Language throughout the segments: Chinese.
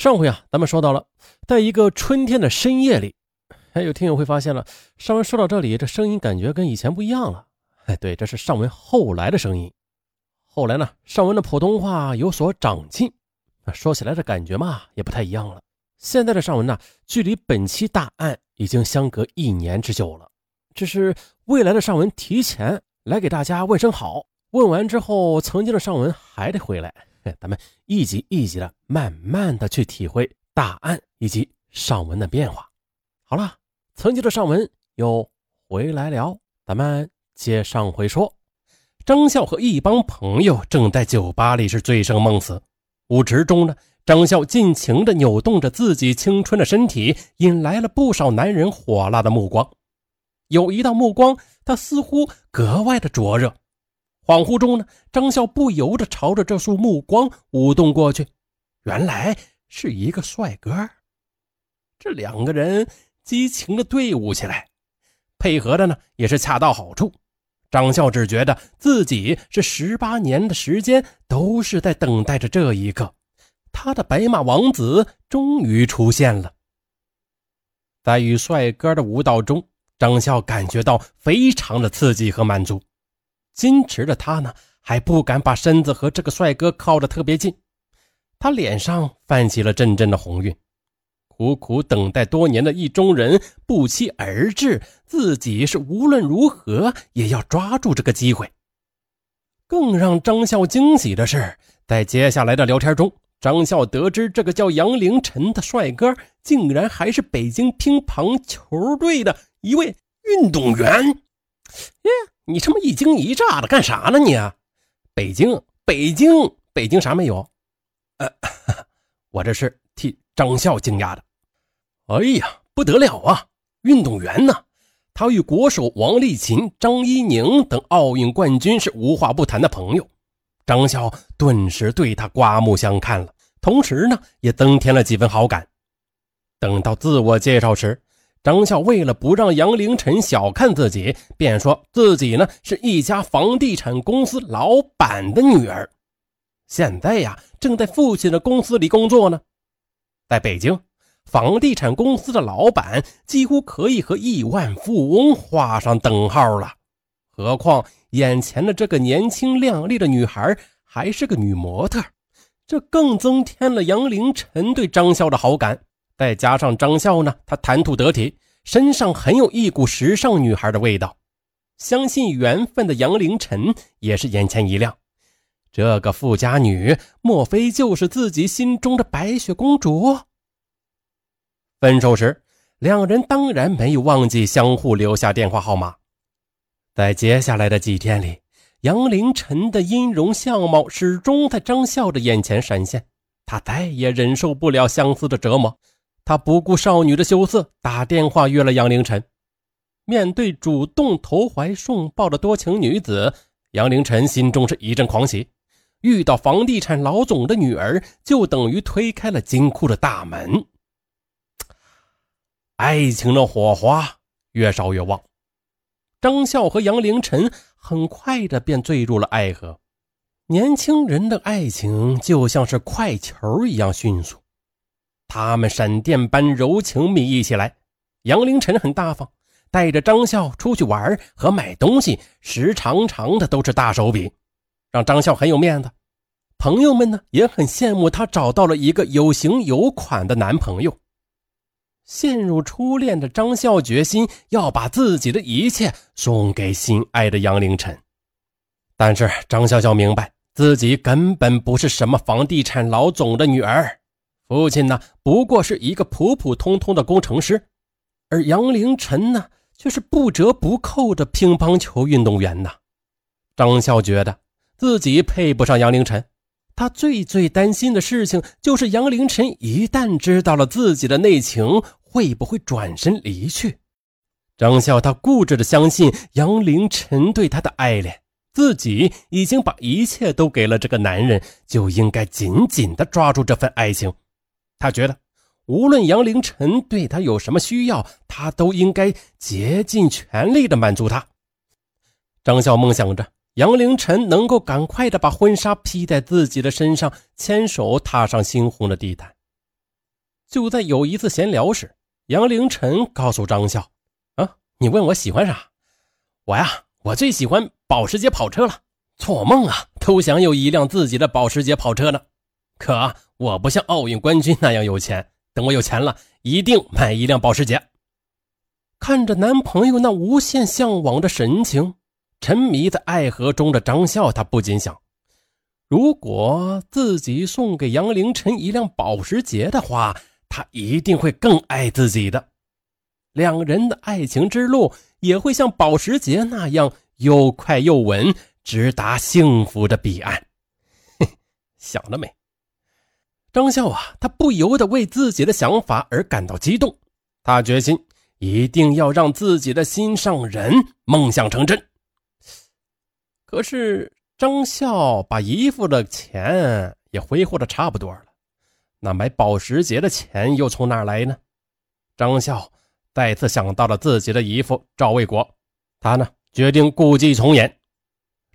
上回啊，咱们说到了，在一个春天的深夜里，还有听友会发现了，尚文说到这里，这声音感觉跟以前不一样了。哎，对，这是尚文后来的声音。后来呢，尚文的普通话有所长进，说起来这感觉嘛，也不太一样了。现在的尚文呢，距离本期大案已经相隔一年之久了。这是未来的尚文提前来给大家问声好，问完之后，曾经的尚文还得回来。咱们一集一集的，慢慢的去体会大案以及上文的变化。好了，曾经的上文又回来了，咱们接上回说。张笑和一帮朋友正在酒吧里是醉生梦死，舞池中呢，张笑尽情的扭动着自己青春的身体，引来了不少男人火辣的目光。有一道目光，他似乎格外的灼热。恍惚中呢，张笑不由得朝着这束目光舞动过去，原来是一个帅哥。这两个人激情的对舞起来，配合的呢也是恰到好处。张笑只觉得自己是十八年的时间都是在等待着这一刻，他的白马王子终于出现了。在与帅哥的舞蹈中，张笑感觉到非常的刺激和满足。矜持的他呢，还不敢把身子和这个帅哥靠得特别近。他脸上泛起了阵阵的红晕，苦苦等待多年的意中人不期而至，自己是无论如何也要抓住这个机会。更让张笑惊喜的是，在接下来的聊天中，张笑得知这个叫杨凌晨的帅哥，竟然还是北京乒乓球队的一位运动员。耶！你这么一惊一乍的干啥呢？你，北京，北京，北京啥没有？呃，我这是替张笑惊讶的。哎呀，不得了啊！运动员呢？他与国手王励勤、张怡宁等奥运冠军是无话不谈的朋友。张笑顿时对他刮目相看了，同时呢，也增添了几分好感。等到自我介绍时。张笑为了不让杨凌晨小看自己，便说自己呢是一家房地产公司老板的女儿，现在呀正在父亲的公司里工作呢。在北京，房地产公司的老板几乎可以和亿万富翁画上等号了，何况眼前的这个年轻靓丽的女孩还是个女模特，这更增添了杨凌晨对张笑的好感。再加上张笑呢，他谈吐得体，身上很有一股时尚女孩的味道。相信缘分的杨凌晨也是眼前一亮，这个富家女莫非就是自己心中的白雪公主？分手时，两人当然没有忘记相互留下电话号码。在接下来的几天里，杨凌晨的音容相貌始终在张笑的眼前闪现，他再也忍受不了相思的折磨。他不顾少女的羞涩，打电话约了杨凌晨。面对主动投怀送抱的多情女子，杨凌晨心中是一阵狂喜。遇到房地产老总的女儿，就等于推开了金库的大门。爱情的火花越烧越旺，张笑和杨凌晨很快的便坠入了爱河。年轻人的爱情就像是快球一样迅速。他们闪电般柔情蜜意起来，杨凌晨很大方，带着张笑出去玩和买东西，时常常的都是大手笔，让张笑很有面子。朋友们呢也很羡慕他找到了一个有型有款的男朋友。陷入初恋的张笑决心要把自己的一切送给心爱的杨凌晨，但是张笑笑明白自己根本不是什么房地产老总的女儿。父亲呢，不过是一个普普通通的工程师，而杨凌晨呢，却是不折不扣的乒乓球运动员呐。张笑觉得自己配不上杨凌晨，他最最担心的事情就是杨凌晨一旦知道了自己的内情，会不会转身离去？张笑他固执的相信杨凌晨对他的爱恋，自己已经把一切都给了这个男人，就应该紧紧的抓住这份爱情。他觉得，无论杨凌晨对他有什么需要，他都应该竭尽全力的满足他。张笑梦想着杨凌晨能够赶快的把婚纱披在自己的身上，牵手踏上猩红的地毯。就在有一次闲聊时，杨凌晨告诉张笑：“啊，你问我喜欢啥？我呀，我最喜欢保时捷跑车了。做梦啊，都想有一辆自己的保时捷跑车呢。可我不像奥运冠军那样有钱，等我有钱了，一定买一辆保时捷。”看着男朋友那无限向往的神情，沉迷在爱河中的张笑，他不禁想。如果自己送给杨凌晨一辆保时捷的话，他一定会更爱自己的。两人的爱情之路也会像保时捷那样又快又稳，直达幸福的彼岸。想了没？张笑啊，他不由得为自己的想法而感到激动。他决心一定要让自己的心上人梦想成真。可是。张笑把姨父的钱也挥霍的差不多了，那买保时捷的钱又从哪来呢？张笑再次想到了自己的姨父赵卫国，他呢决定故伎重演。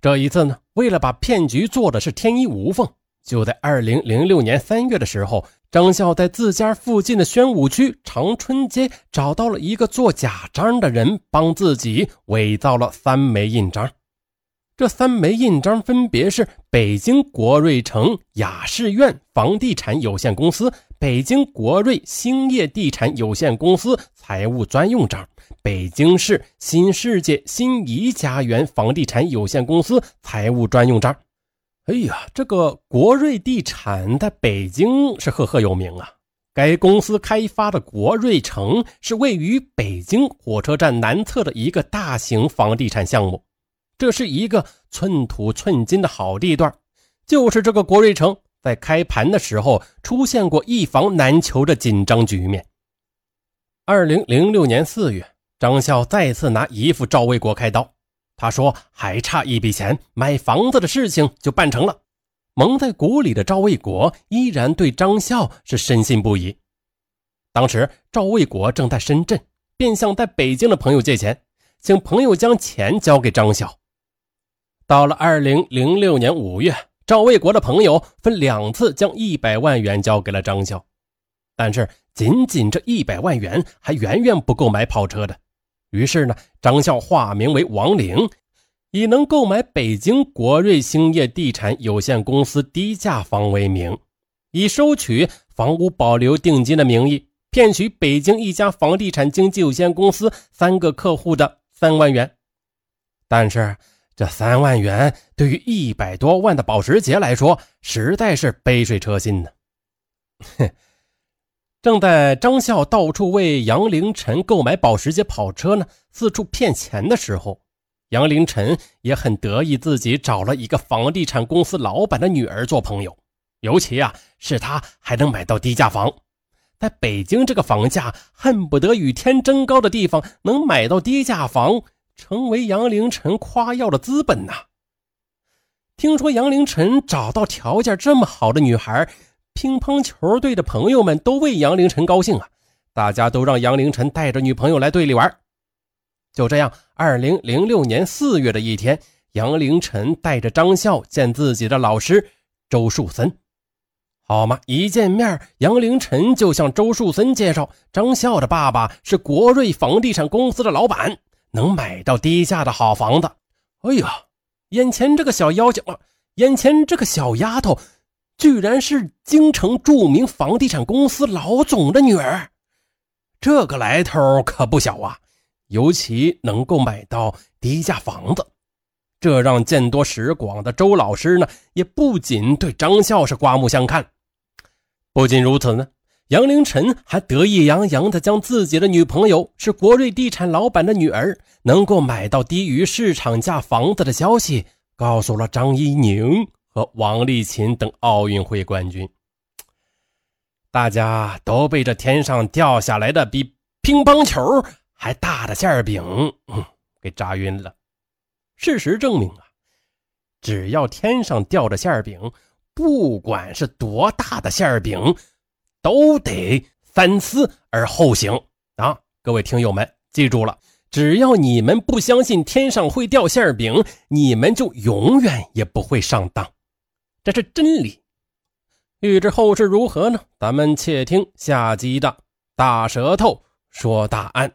这一次呢，为了把骗局做的是天衣无缝，就在二零零六年三月的时候，张笑在自家附近的宣武区长春街找到了一个做假章的人，帮自己伪造了三枚印章。这三枚印章分别是北京国瑞城雅仕苑房地产有限公司、北京国瑞兴业地产有限公司财务专用章、北京市新世界新怡家园房地产有限公司财务专用章。哎呀，这个国瑞地产在北京是赫赫有名啊！该公司开发的国瑞城是位于北京火车站南侧的一个大型房地产项目。这是一个寸土寸金的好地段，就是这个国瑞城在开盘的时候出现过一房难求的紧张局面。二零零六年四月，张笑再次拿姨父赵卫国开刀，他说还差一笔钱，买房子的事情就办成了。蒙在鼓里的赵卫国依然对张笑是深信不疑。当时赵卫国正在深圳，便向在北京的朋友借钱，请朋友将钱交给张笑。到了二零零六年五月，赵卫国的朋友分两次将一百万元交给了张笑，但是仅仅这一百万元还远远不够买跑车的。于是呢，张笑化名为王玲，以能购买北京国瑞兴业地产有限公司低价房为名，以收取房屋保留定金的名义，骗取北京一家房地产经纪有限公司三个客户的三万元，但是。这三万元对于一百多万的保时捷来说，实在是杯水车薪呢。哼！正在张笑到处为杨凌晨购买保时捷跑车呢，四处骗钱的时候，杨凌晨也很得意自己找了一个房地产公司老板的女儿做朋友，尤其啊是他还能买到低价房，在北京这个房价恨不得与天争高的地方，能买到低价房。成为杨凌晨夸耀的资本呐！听说杨凌晨找到条件这么好的女孩，乒乓球队的朋友们都为杨凌晨高兴啊！大家都让杨凌晨带着女朋友来队里玩。就这样，二零零六年四月的一天，杨凌晨带着张笑见自己的老师周树森。好嘛，一见面，杨凌晨就向周树森介绍，张笑的爸爸是国瑞房地产公司的老板。能买到低价的好房子，哎呀，眼前这个小妖精啊，眼前这个小丫头，居然是京城著名房地产公司老总的女儿，这个来头可不小啊！尤其能够买到低价房子，这让见多识广的周老师呢，也不仅对张笑是刮目相看。不仅如此呢。杨凌晨还得意洋洋地将自己的女朋友是国瑞地产老板的女儿，能够买到低于市场价房子的消息告诉了张怡宁和王励勤等奥运会冠军。大家都被这天上掉下来的比乒乓球还大的馅饼给炸晕了。事实证明啊，只要天上掉着馅饼，不管是多大的馅饼。都得三思而后行啊！各位听友们，记住了，只要你们不相信天上会掉馅饼，你们就永远也不会上当，这是真理。欲知后事如何呢？咱们且听下集的大舌头说大案。